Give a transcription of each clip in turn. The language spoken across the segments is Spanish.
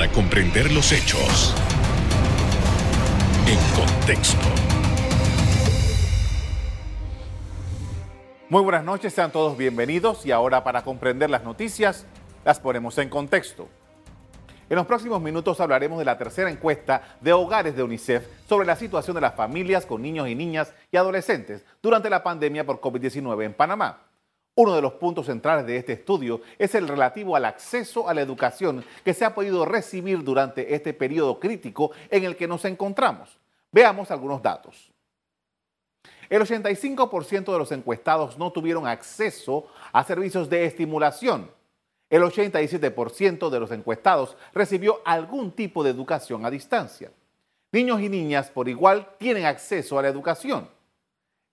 para comprender los hechos en contexto. Muy buenas noches, sean todos bienvenidos y ahora para comprender las noticias las ponemos en contexto. En los próximos minutos hablaremos de la tercera encuesta de hogares de UNICEF sobre la situación de las familias con niños y niñas y adolescentes durante la pandemia por COVID-19 en Panamá. Uno de los puntos centrales de este estudio es el relativo al acceso a la educación que se ha podido recibir durante este periodo crítico en el que nos encontramos. Veamos algunos datos. El 85% de los encuestados no tuvieron acceso a servicios de estimulación. El 87% de los encuestados recibió algún tipo de educación a distancia. Niños y niñas por igual tienen acceso a la educación.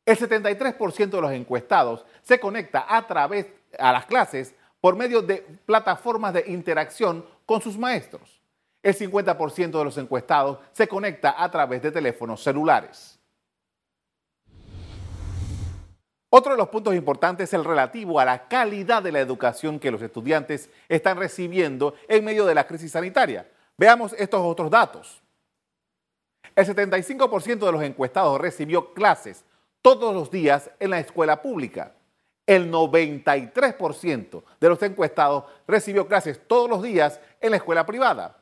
El 73% de los encuestados se conecta a través a las clases por medio de plataformas de interacción con sus maestros. El 50% de los encuestados se conecta a través de teléfonos celulares. Otro de los puntos importantes es el relativo a la calidad de la educación que los estudiantes están recibiendo en medio de la crisis sanitaria. Veamos estos otros datos. El 75% de los encuestados recibió clases todos los días en la escuela pública. El 93% de los encuestados recibió clases todos los días en la escuela privada.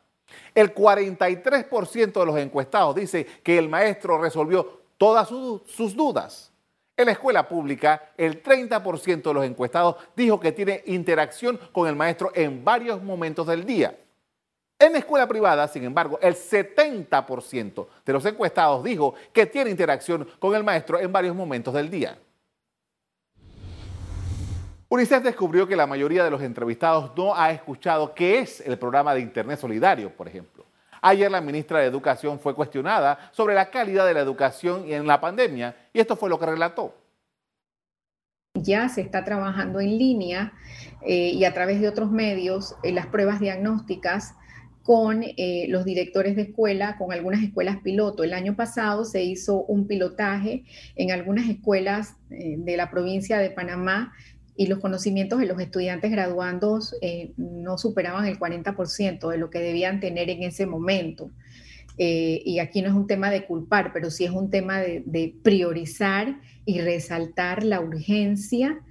El 43% de los encuestados dice que el maestro resolvió todas sus dudas. En la escuela pública, el 30% de los encuestados dijo que tiene interacción con el maestro en varios momentos del día. En la escuela privada, sin embargo, el 70% de los encuestados dijo que tiene interacción con el maestro en varios momentos del día. UNICEF descubrió que la mayoría de los entrevistados no ha escuchado qué es el programa de Internet Solidario, por ejemplo. Ayer la ministra de Educación fue cuestionada sobre la calidad de la educación en la pandemia y esto fue lo que relató. Ya se está trabajando en línea eh, y a través de otros medios en las pruebas diagnósticas con eh, los directores de escuela, con algunas escuelas piloto. El año pasado se hizo un pilotaje en algunas escuelas eh, de la provincia de Panamá y los conocimientos de los estudiantes graduandos eh, no superaban el 40% de lo que debían tener en ese momento. Y aquí no es un tema de culpar, pero sí es un tema de priorizar y resaltar la urgencia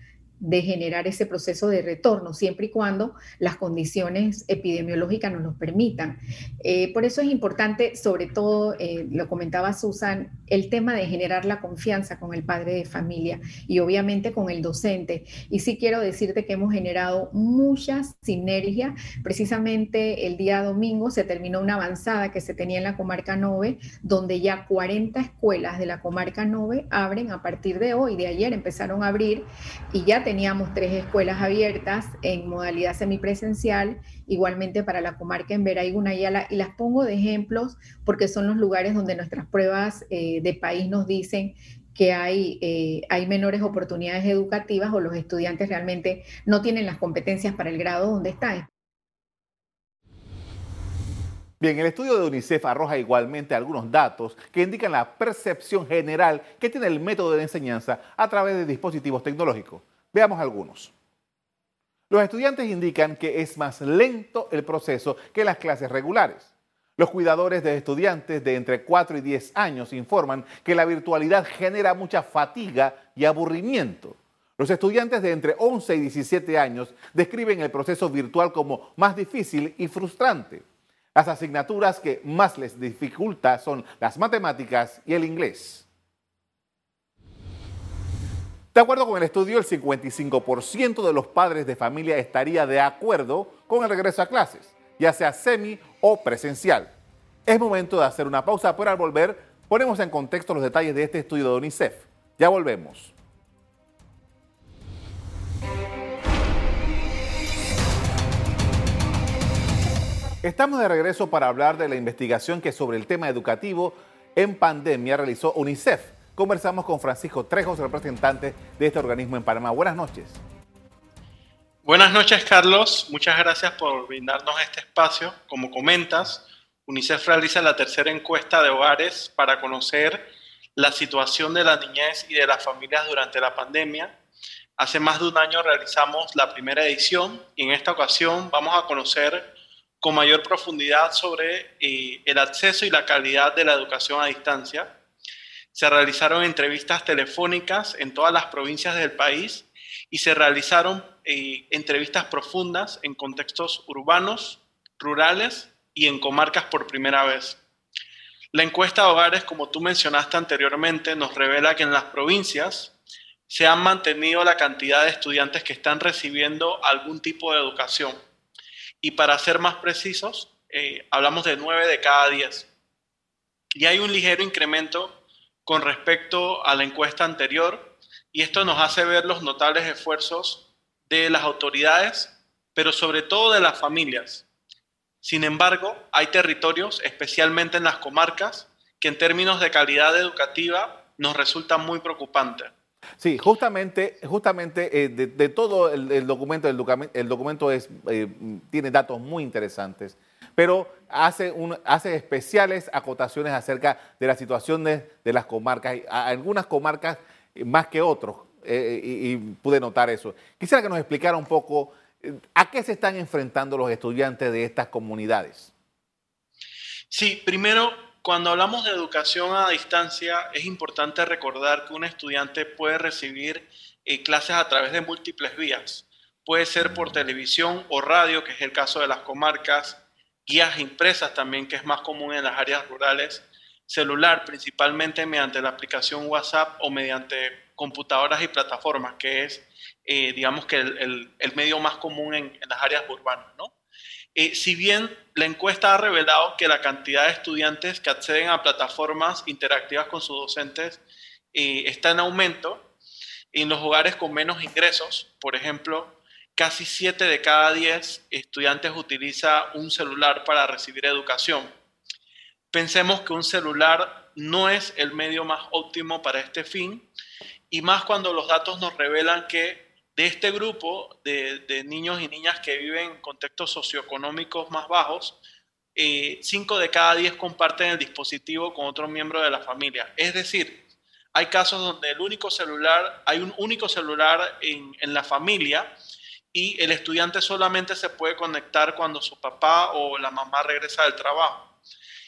de generar ese proceso de retorno, siempre y cuando las condiciones epidemiológicas nos lo permitan. Eh, por eso es importante, sobre todo, eh, lo comentaba Susan, el tema de generar la confianza con el padre de familia y obviamente con el docente. Y sí quiero decirte que hemos generado muchas sinergias. Precisamente el día domingo se terminó una avanzada que se tenía en la comarca 9, donde ya 40 escuelas de la comarca 9 abren a partir de hoy, de ayer empezaron a abrir y ya teníamos tres escuelas abiertas en modalidad semipresencial, igualmente para la comarca en Vera y Gunayala, y las pongo de ejemplos porque son los lugares donde nuestras pruebas eh, de país nos dicen que hay, eh, hay menores oportunidades educativas o los estudiantes realmente no tienen las competencias para el grado donde están. Bien, el estudio de UNICEF arroja igualmente algunos datos que indican la percepción general que tiene el método de enseñanza a través de dispositivos tecnológicos. Veamos algunos. Los estudiantes indican que es más lento el proceso que las clases regulares. Los cuidadores de estudiantes de entre 4 y 10 años informan que la virtualidad genera mucha fatiga y aburrimiento. Los estudiantes de entre 11 y 17 años describen el proceso virtual como más difícil y frustrante. Las asignaturas que más les dificulta son las matemáticas y el inglés. De acuerdo con el estudio, el 55% de los padres de familia estaría de acuerdo con el regreso a clases, ya sea semi o presencial. Es momento de hacer una pausa, pero al volver ponemos en contexto los detalles de este estudio de UNICEF. Ya volvemos. Estamos de regreso para hablar de la investigación que sobre el tema educativo en pandemia realizó UNICEF Conversamos con Francisco Trejos, representante de este organismo en Panamá. Buenas noches. Buenas noches, Carlos. Muchas gracias por brindarnos este espacio. Como comentas, UNICEF realiza la tercera encuesta de hogares para conocer la situación de la niñez y de las familias durante la pandemia. Hace más de un año realizamos la primera edición y en esta ocasión vamos a conocer con mayor profundidad sobre eh, el acceso y la calidad de la educación a distancia. Se realizaron entrevistas telefónicas en todas las provincias del país y se realizaron eh, entrevistas profundas en contextos urbanos, rurales y en comarcas por primera vez. La encuesta de hogares, como tú mencionaste anteriormente, nos revela que en las provincias se han mantenido la cantidad de estudiantes que están recibiendo algún tipo de educación y para ser más precisos, eh, hablamos de 9 de cada 10. Y hay un ligero incremento con respecto a la encuesta anterior y esto nos hace ver los notables esfuerzos de las autoridades, pero sobre todo de las familias. Sin embargo, hay territorios, especialmente en las comarcas, que en términos de calidad educativa nos resultan muy preocupantes. Sí, justamente, justamente eh, de, todo el, documento, el, documento es, eh, tiene datos muy interesantes, pero hace, un, hace especiales acotaciones acerca de la situación de, las comarcas, algunas comarcas más que otros, eh, y, pude notar eso. Quisiera que nos explicara un poco a qué se están enfrentando los estudiantes de estas comunidades. Sí, primero cuando hablamos de educación a distancia, es importante recordar que un estudiante puede recibir eh, clases a través de múltiples vías. Puede ser por televisión o radio, que es el caso de las comarcas, guías impresas también, que es más común en las áreas rurales, celular, principalmente mediante la aplicación WhatsApp o mediante computadoras y plataformas, que es, eh, digamos que el, medio más común en, las áreas urbanas, ¿no? Eh, si bien la encuesta ha revelado que la cantidad de estudiantes que acceden a plataformas interactivas con sus docentes eh, está en aumento, en los hogares con menos ingresos, por ejemplo, casi 7 de cada 10 estudiantes utiliza un celular para recibir educación. Pensemos que un celular no es el medio más óptimo para este fin, y más cuando los datos nos revelan que de este grupo de, niños y niñas que viven en contextos socioeconómicos más bajos, eh, 5 de cada 10 comparten el dispositivo con otro miembro de la familia. Es decir, hay casos donde el único celular, hay un único celular en, la familia y el estudiante solamente se puede conectar cuando su papá o la mamá regresa del trabajo.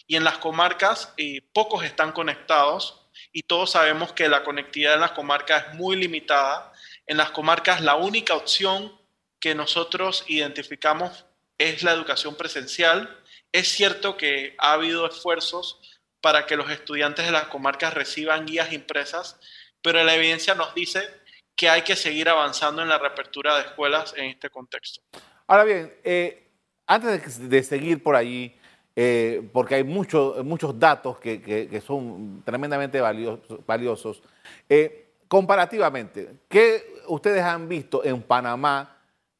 Y en las comarcas, eh, pocos están conectados y todos sabemos que la conectividad en las comarcas es muy limitada en las comarcas la única opción que nosotros identificamos es la educación presencial. Es cierto que ha habido esfuerzos para que los estudiantes de las comarcas reciban guías impresas, pero la evidencia nos dice que hay que seguir avanzando en la reapertura de escuelas en este contexto. Ahora bien, eh, antes de, seguir por allí, eh, porque hay muchos datos que, son tremendamente valiosos, eh, comparativamente, ¿qué ustedes han visto en Panamá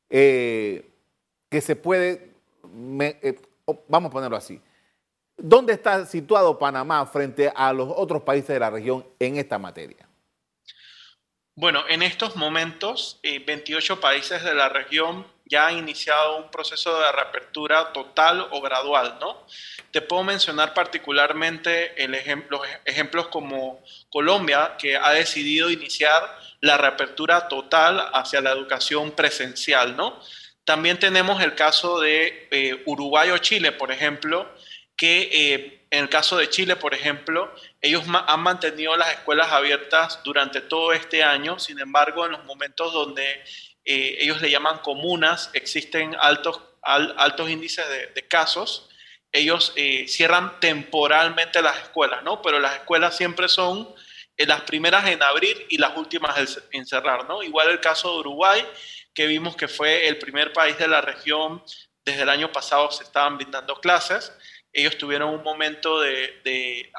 que se puede, vamos a ponerlo así, ¿dónde está situado Panamá frente a los otros países de la región en esta materia? Bueno, en estos momentos, 28 eh, países de la región ya han iniciado un proceso de reapertura total o gradual, ¿no? Te puedo mencionar particularmente el ejemplo, ejemplos como Colombia, que ha decidido iniciar la reapertura total hacia la educación presencial, ¿no? También tenemos el caso de eh, Uruguay o Chile, por ejemplo, que eh, en el caso de Chile, por ejemplo, ellos han mantenido las escuelas abiertas durante todo este año, sin embargo, en los momentos donde eh, ellos le llaman comunas, existen altos, altos índices de, casos, ellos eh, cierran temporalmente las escuelas, ¿no? Pero las escuelas siempre son eh, las primeras en abrir y las últimas en cerrar, ¿no? Igual el caso de Uruguay, que vimos que fue el primer país de la región, desde el año pasado se estaban brindando clases, ellos tuvieron un momento de,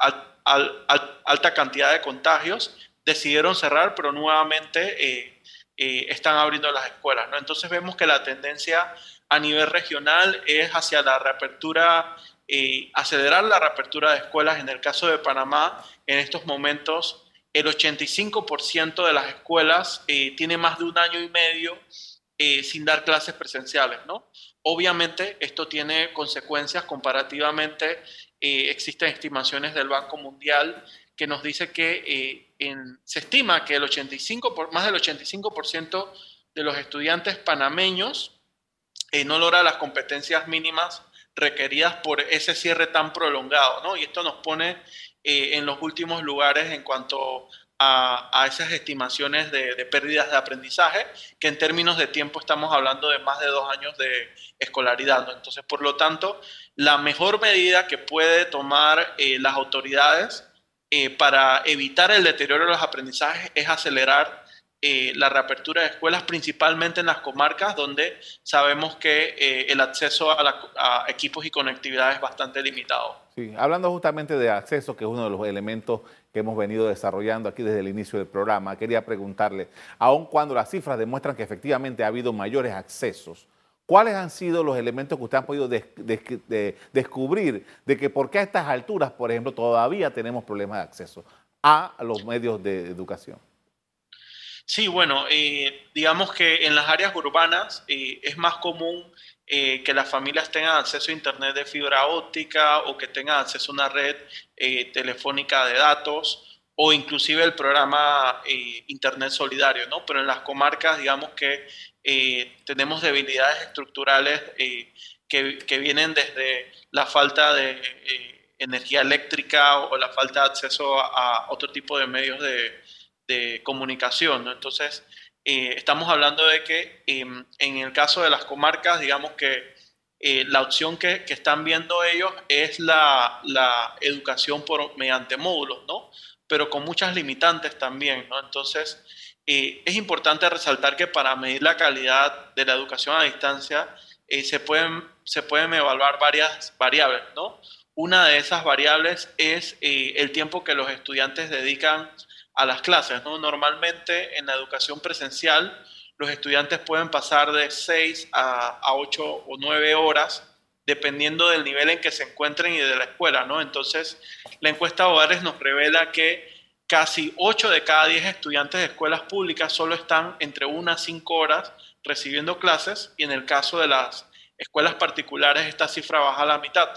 alta cantidad de contagios, decidieron cerrar, pero nuevamente eh, están abriendo las escuelas. ¿no? Entonces vemos que la tendencia a nivel regional es hacia la reapertura, eh, acelerar la reapertura de escuelas. En el caso de Panamá, en estos momentos, el 85% de las escuelas eh, tiene más de un año y medio sin dar clases presenciales. ¿no? Obviamente, esto tiene consecuencias comparativamente. existen estimaciones del Banco Mundial que nos dice que se estima que el 85 por, más del 85% de los estudiantes panameños eh, no logra las competencias mínimas requeridas por ese cierre tan prolongado, ¿no? Y esto nos pone eh, en los últimos lugares en cuanto a, esas estimaciones de, pérdidas de aprendizaje, que en términos de tiempo estamos hablando de más de dos años de escolaridad. Entonces, por lo tanto, la mejor medida que puede tomar eh, las autoridades eh, para evitar el deterioro de los aprendizajes es acelerar eh, la reapertura de escuelas, principalmente en las comarcas donde sabemos que el acceso a, equipos y conectividad es bastante limitado. Hablando justamente de acceso, que es uno de los elementos que hemos venido desarrollando aquí desde el inicio del programa, quería preguntarle, aun cuando las cifras demuestran que efectivamente ha habido mayores accesos, ¿cuáles han sido los elementos que usted han podido descubrir de que por qué a estas alturas, por ejemplo, todavía tenemos problemas de acceso a los medios de educación? Sí, bueno, eh, digamos que en las áreas urbanas eh, es más común eh, que las familias tengan acceso a Internet de fibra óptica o que tengan acceso a una red telefónica de datos o inclusive el programa Internet Solidario, ¿no? Pero en las comarcas, digamos que tenemos debilidades estructurales que, que, vienen desde la falta de energía eléctrica o la falta de acceso a otro tipo de medios de de comunicación. ¿no? Entonces, eh, estamos hablando de que em, en el caso de las comarcas, digamos que eh, la opción que, que, están viendo ellos es la, la, educación por, mediante módulos, ¿no? pero con muchas limitantes también. ¿no? Entonces, eh, es importante resaltar que para medir la calidad de la educación a distancia se, pueden, se pueden evaluar varias variables. ¿no? Una de esas variables es el tiempo que los estudiantes dedican a las clases. ¿no? Normalmente en la educación presencial los estudiantes pueden pasar de 6 a, a 8 o 9 horas dependiendo del nivel en que se encuentren y de la escuela. ¿no? Entonces, la encuesta de hogares nos revela que casi 8 de cada 10 estudiantes de escuelas públicas solo están entre 1 a 5 horas recibiendo clases y en el caso de las escuelas particulares esta cifra baja a la mitad.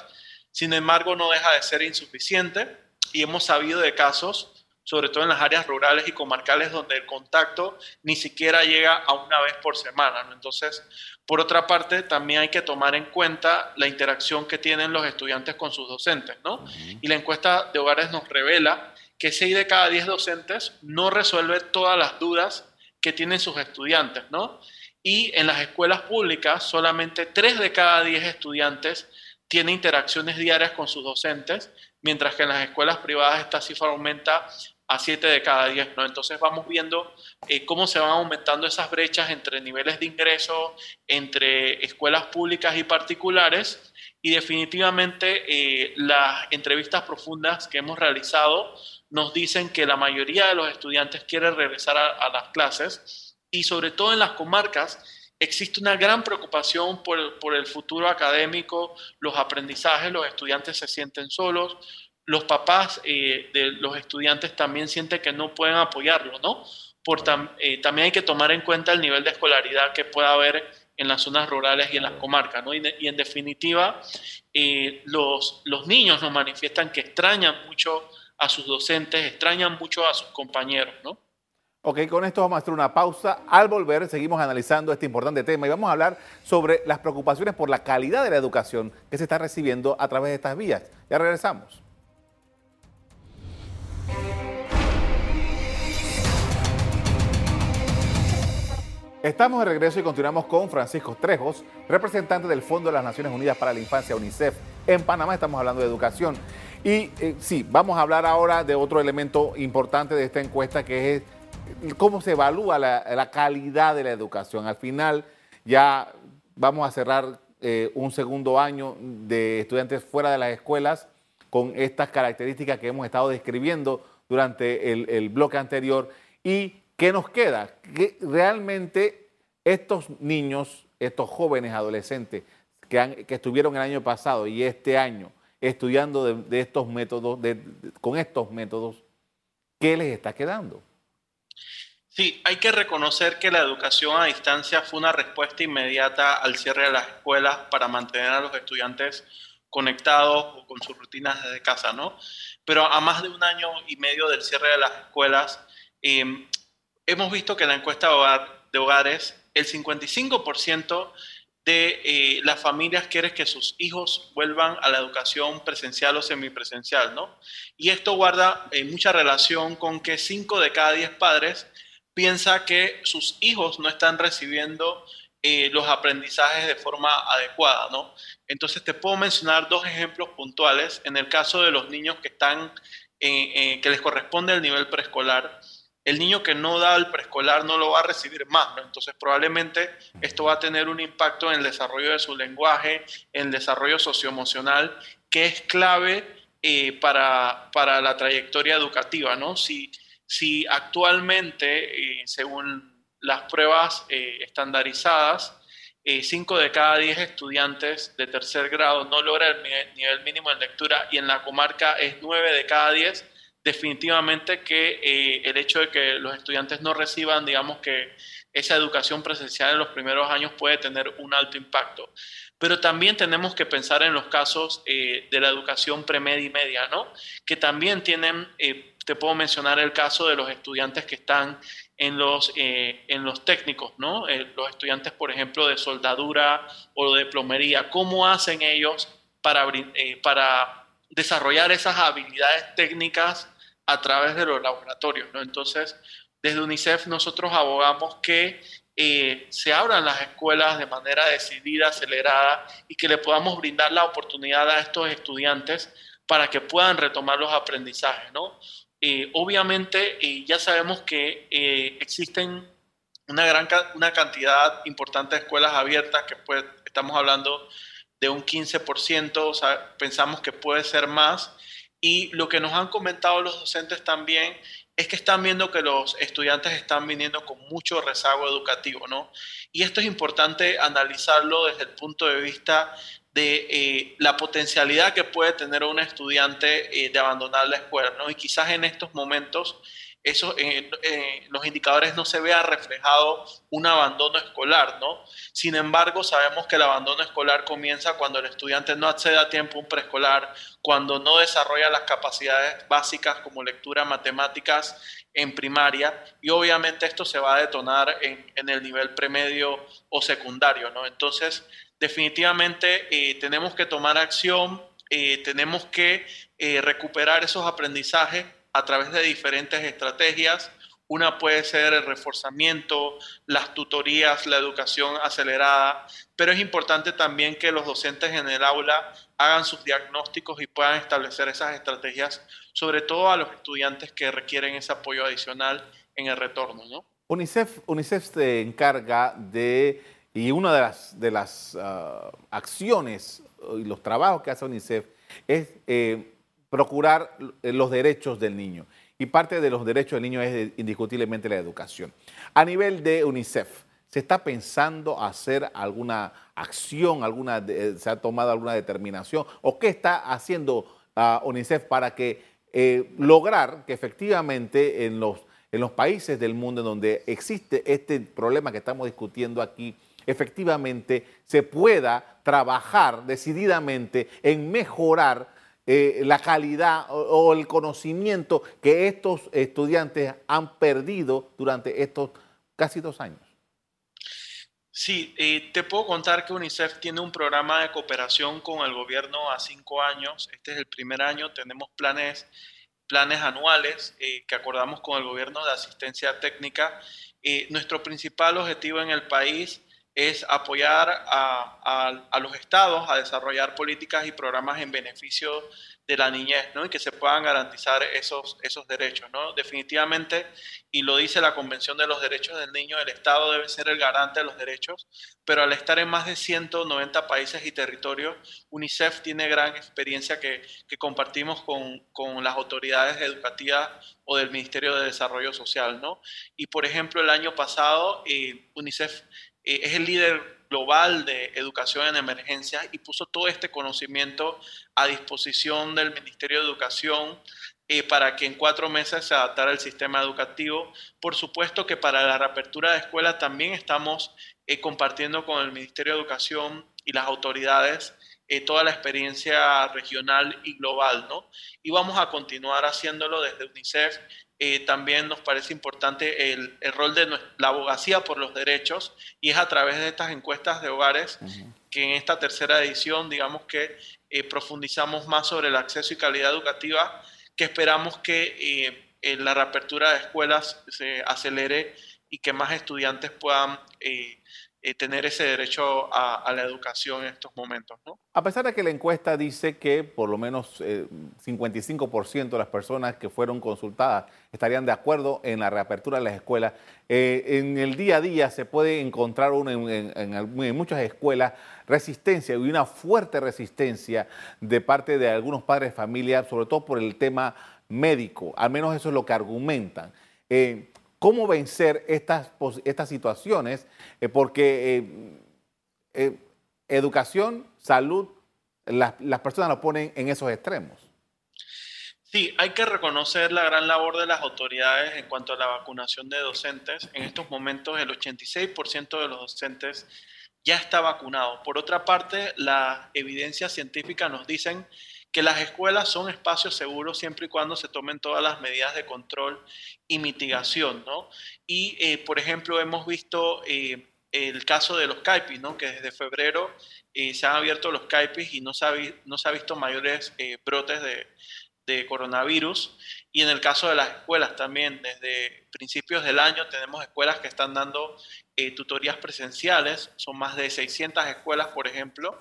Sin embargo, no deja de ser insuficiente y hemos sabido de casos sobre todo en las áreas rurales y comarcales donde el contacto ni siquiera llega a una vez por semana. Entonces, por otra parte, también hay que tomar en cuenta la interacción que tienen los estudiantes con sus docentes. ¿no? Y la encuesta de hogares nos revela que 6 de cada 10 docentes no resuelve todas las dudas que tienen sus estudiantes. ¿no? Y en las escuelas públicas, solamente 3 de cada 10 estudiantes tienen interacciones diarias con sus docentes mientras que en las escuelas privadas esta cifra aumenta a 7 de cada 10. ¿no? Entonces vamos viendo eh, cómo se van aumentando esas brechas entre niveles de ingreso, entre escuelas públicas y particulares. Y definitivamente eh, las entrevistas profundas que hemos realizado nos dicen que la mayoría de los estudiantes quieren regresar a las clases y sobre todo en las comarcas existe una gran preocupación por, el futuro académico, los aprendizajes, los estudiantes se sienten solos, los papás eh, de los estudiantes también sienten que no pueden apoyarlo, ¿no? Por eh, también hay que tomar en cuenta el nivel de escolaridad que pueda haber en las zonas rurales y en las comarcas, ¿no? Y, en definitiva, eh, los, los niños nos manifiestan que extrañan mucho a sus docentes, extrañan mucho a sus compañeros, ¿no? Ok, con esto vamos a hacer una pausa. Al volver seguimos analizando este importante tema y vamos a hablar sobre las preocupaciones por la calidad de la educación que se está recibiendo a través de estas vías. Ya regresamos. Estamos de regreso y continuamos con Francisco Trejos, representante del Fondo de las Naciones Unidas para la Infancia, UNICEF. En Panamá estamos hablando de educación. Y eh, sí, vamos a hablar ahora de otro elemento importante de esta encuesta que es cómo se evalúa la, calidad de la educación. Al final ya vamos a cerrar eh, un segundo año de estudiantes fuera de las escuelas con estas características que hemos estado describiendo durante el, bloque anterior. ¿Y qué nos queda? Que realmente estos niños, estos jóvenes adolescentes que, estuvieron el año pasado y este año estudiando de, estos métodos, con estos métodos, ¿qué les está quedando? Sí, hay que reconocer que la educación a distancia fue una respuesta inmediata al cierre de las escuelas para mantener a los estudiantes conectados o con sus rutinas desde casa, ¿no? Pero a más de un año y medio del cierre de las escuelas, em, hemos visto que la encuesta de hogares, el 55% de eh, las familias quieren que sus hijos vuelvan a la educación presencial o semipresencial, ¿no? Y esto guarda eh, mucha relación con que 5 de cada 10 padres piensa que sus hijos no están recibiendo eh, los aprendizajes de forma adecuada, ¿no? Entonces te puedo mencionar dos ejemplos puntuales. En el caso de los niños que están, que les corresponde el nivel preescolar, el niño que no da el preescolar no lo va a recibir más, ¿no? Entonces probablemente esto va a tener un impacto en el desarrollo de su lenguaje, en el desarrollo socioemocional, que es clave eh, para, para, la trayectoria educativa, ¿no? Si, si actualmente, eh, según las pruebas eh, estandarizadas, 5 de cada 10 estudiantes de tercer grado no logra el nivel mínimo de lectura y en la comarca es 9 de cada 10, definitivamente que eh, el hecho de que los estudiantes no reciban, digamos que esa educación presencial en los primeros años puede tener un alto impacto. Pero también tenemos que pensar en los casos eh, de la educación premedia y media, ¿no? Que también tienen, eh, te puedo mencionar el caso de los estudiantes que están en los, en los técnicos, ¿no? los estudiantes, por ejemplo, de soldadura o de plomería, ¿cómo hacen ellos para, para desarrollar esas habilidades técnicas a través de los laboratorios. ¿no? Entonces, desde UNICEF nosotros abogamos que eh, se abran las escuelas de manera decidida, acelerada y que le podamos brindar la oportunidad a estos estudiantes para que puedan retomar los aprendizajes. ¿no? Eh, obviamente eh, ya sabemos que existen una gran una cantidad importante de escuelas abiertas que pues, estamos hablando de un 15%, o sea, pensamos que puede ser más y lo que nos han comentado los docentes también es que están viendo que los estudiantes están viniendo con mucho rezago educativo, ¿no? Y esto es importante analizarlo desde el punto de vista de eh, la potencialidad que puede tener un estudiante eh, de abandonar la escuela, ¿no? Y quizás en estos momentos eso, eh, eh, los indicadores no se vea reflejado un abandono escolar, ¿no? Sin embargo, sabemos que el abandono escolar comienza cuando el estudiante no accede a tiempo a un preescolar, cuando no desarrolla las capacidades básicas como lectura, matemáticas en primaria, y obviamente esto se va a detonar en, en el nivel premedio o secundario, ¿no? Entonces, definitivamente eh, tenemos que tomar acción, tenemos que recuperar esos aprendizajes a través de diferentes estrategias. Una puede ser el reforzamiento, las tutorías, la educación acelerada, pero es importante también que los docentes en el aula hagan sus diagnósticos y puedan establecer esas estrategias, sobre todo a los estudiantes que requieren ese apoyo adicional en el retorno. ¿no? UNICEF, UNICEF se encarga de, y una de las, de las ah, acciones y los trabajos que hace UNICEF es eh, procurar eh, los derechos del niño. Y parte de los derechos del niño es indiscutiblemente la educación. A nivel de UNICEF, ¿se está pensando hacer alguna acción, alguna, se ha tomado alguna determinación? ¿O qué está haciendo ah, UNICEF para que eh, lograr que efectivamente en los, en los países del mundo en donde existe este problema que estamos discutiendo aquí, efectivamente se pueda trabajar decididamente en mejorar eh, la calidad o, el conocimiento que estos estudiantes han perdido durante estos casi dos años? Sí, eh, te puedo contar que UNICEF tiene un programa de cooperación con el gobierno a cinco años. Este es el primer año. Tenemos planes, planes anuales eh, que acordamos con el gobierno de asistencia técnica. nuestro principal objetivo en el país es apoyar a, los estados a desarrollar políticas y programas en beneficio de la niñez, ¿no? Y que se puedan garantizar esos, esos derechos, ¿no? Definitivamente, y lo dice la Convención de los Derechos del Niño, el Estado debe ser el garante de los derechos, pero al estar en más de 190 países y territorios, UNICEF tiene gran experiencia que, compartimos con, las autoridades educativas o del Ministerio de Desarrollo Social, ¿no? Y por ejemplo, el año pasado, eh, UNICEF eh, es el líder global de educación en emergencias y puso todo este conocimiento a disposición del Ministerio de Educación eh, para que en cuatro meses se adaptara el sistema educativo. Por supuesto que para la reapertura de escuelas también estamos eh, compartiendo con el Ministerio de Educación y las autoridades toda la experiencia regional y global, ¿no? Y vamos a continuar haciéndolo desde UNICEF. También nos parece importante el, rol de la abogacía por los derechos y es a través de estas encuestas de hogares que en esta tercera edición, digamos que profundizamos más sobre el acceso y calidad educativa, que esperamos que la reapertura de escuelas se acelere y que más estudiantes puedan eh, eh, tener ese derecho a, la educación en estos momentos. ¿no? A pesar de que la encuesta dice que por lo menos 55% eh, de las personas que fueron consultadas estarían de acuerdo en la reapertura de las escuelas, en el día a día se puede encontrar en, en, muchas escuelas resistencia y una fuerte resistencia de parte de algunos padres de familia, sobre todo por el tema médico, al menos eso es lo que argumentan. Eh, ¿Cómo vencer estas, estas situaciones? Eh, porque eh, educación, salud, las, personas lo ponen en esos extremos. Sí, hay que reconocer la gran labor de las autoridades en cuanto a la vacunación de docentes. En estos momentos el 86% de los docentes ya está vacunado. Por otra parte, las evidencias científicas nos dicen que las escuelas son espacios seguros siempre y cuando se tomen todas las medidas de control y mitigación, ¿no? Y, eh, por ejemplo, hemos visto eh, el caso de los CAIPIS, ¿no? Que desde febrero eh, se han abierto los CAIPIS y no se ha, visto mayores brotes de, de coronavirus. Y en el caso de las escuelas también, desde principios del año tenemos escuelas que están dando tutorías presenciales, son más de 600 escuelas, por ejemplo,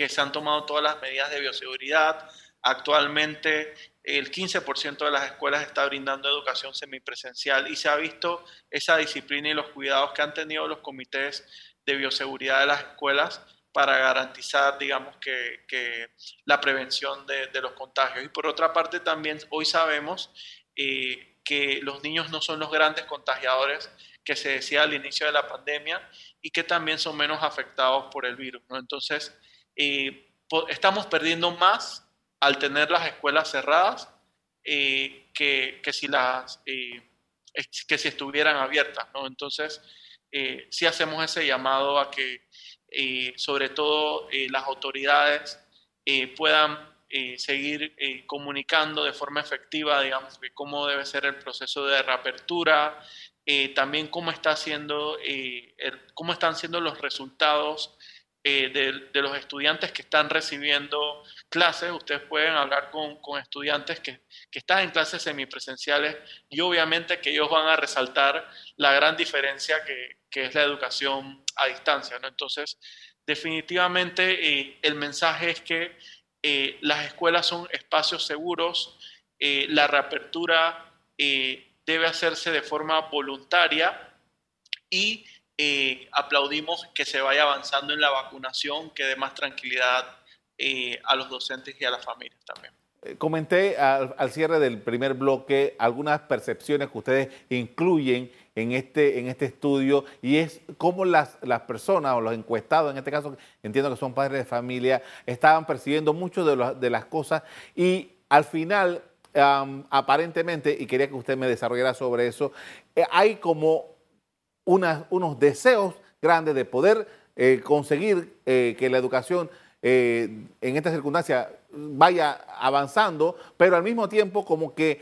que se han tomado todas las medidas de bioseguridad. Actualmente el 15% de las escuelas está brindando educación semipresencial y se ha visto esa disciplina y los cuidados que han tenido los comités de bioseguridad de las escuelas para garantizar, digamos, que, la prevención de, los contagios. Y por otra parte, también hoy sabemos eh, que los niños no son los grandes contagiadores que se decía al inicio de la pandemia y que también son menos afectados por el virus. ¿no? Entonces, eh, estamos perdiendo más al tener las escuelas cerradas eh, que, que, si las, eh, que si estuvieran abiertas. ¿no? Entonces, sí hacemos ese llamado a que sobre todo las autoridades puedan seguir comunicando de forma efectiva, digamos, cómo debe ser el proceso de reapertura, también cómo, está haciendo, cómo están siendo los resultados eh, de, los estudiantes que están recibiendo clases. Ustedes pueden hablar con, estudiantes que, están en clases semipresenciales y obviamente que ellos van a resaltar la gran diferencia que, es la educación a distancia. ¿no? Entonces, definitivamente eh, el mensaje es que eh, las escuelas son espacios seguros, la reapertura debe hacerse de forma voluntaria y eh, aplaudimos que se vaya avanzando en la vacunación, que dé más tranquilidad eh, a los docentes y a las familias también. Eh, comenté al, cierre del primer bloque algunas percepciones que ustedes incluyen en este, en este estudio y es cómo las, las personas o los encuestados, en este caso entiendo que son padres de familia, estaban percibiendo mucho de, de las cosas y al final, aparentemente, y quería que usted me desarrollara sobre eso, hay como unos deseos grandes de poder eh, conseguir eh, que la educación eh, en esta circunstancia vaya avanzando, pero al mismo tiempo como que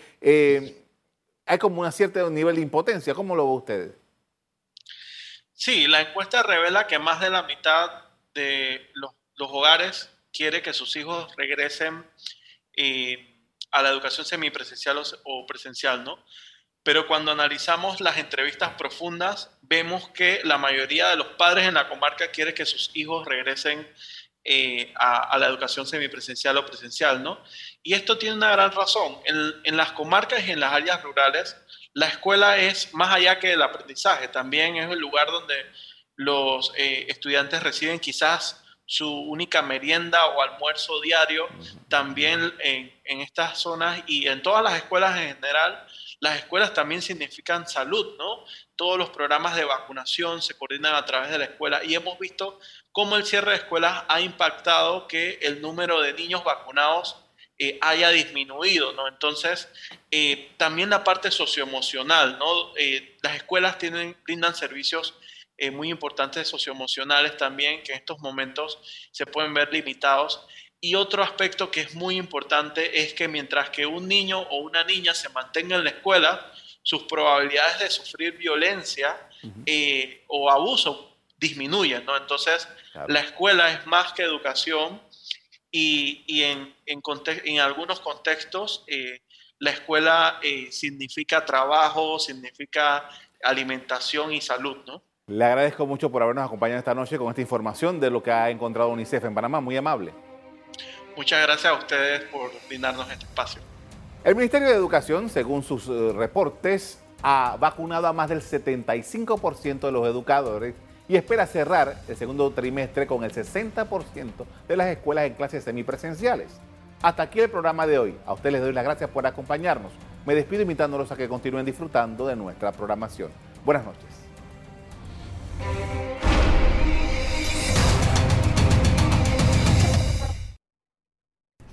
hay como un cierto nivel de impotencia. ¿Cómo lo ven ustedes? Sí, la encuesta revela que más de la mitad de los hogares quiere que sus hijos regresen a la educación semipresencial o presencial, ¿no? Pero cuando analizamos las entrevistas profundas, vemos que la mayoría de los padres en la comarca quiere que sus hijos regresen eh, a, la educación semipresencial o presencial, ¿no? Y esto tiene una gran razón. En, las comarcas y en las áreas rurales, la escuela es más allá que el aprendizaje, también es el lugar donde los eh, estudiantes reciben quizás su única merienda o almuerzo diario, también en, en estas zonas y en todas las escuelas en general las escuelas también significan salud, ¿no? Todos los programas de vacunación se coordinan a través de la escuela y hemos visto cómo el cierre de escuelas ha impactado que el número de niños vacunados eh, haya disminuido, ¿no? Entonces, eh, también la parte socioemocional, ¿no? Eh, las escuelas brindan servicios muy importantes socioemocionales también, que en estos momentos se pueden ver limitados. Y otro aspecto que es muy importante es que mientras que un niño o una niña se mantenga en la escuela, sus probabilidades de sufrir violencia eh, o abuso disminuyen, ¿no? Entonces, la escuela es más que educación y, y en, en, en, algunos contextos eh, la escuela eh, significa trabajo, significa alimentación y salud, ¿no? Le agradezco mucho por habernos acompañado esta noche con esta información de lo que ha encontrado UNICEF en Panamá. Muy amable. Muchas gracias a ustedes por brindarnos este espacio. El Ministerio de Educación, según sus eh, reportes, ha vacunado a más del 75% de los educadores y espera cerrar el segundo trimestre con el 60% de las escuelas en clases semipresenciales. Hasta aquí el programa de hoy. A ustedes les doy las gracias por acompañarnos. Me despido invitándolos a que continúen disfrutando de nuestra programación. Buenas noches.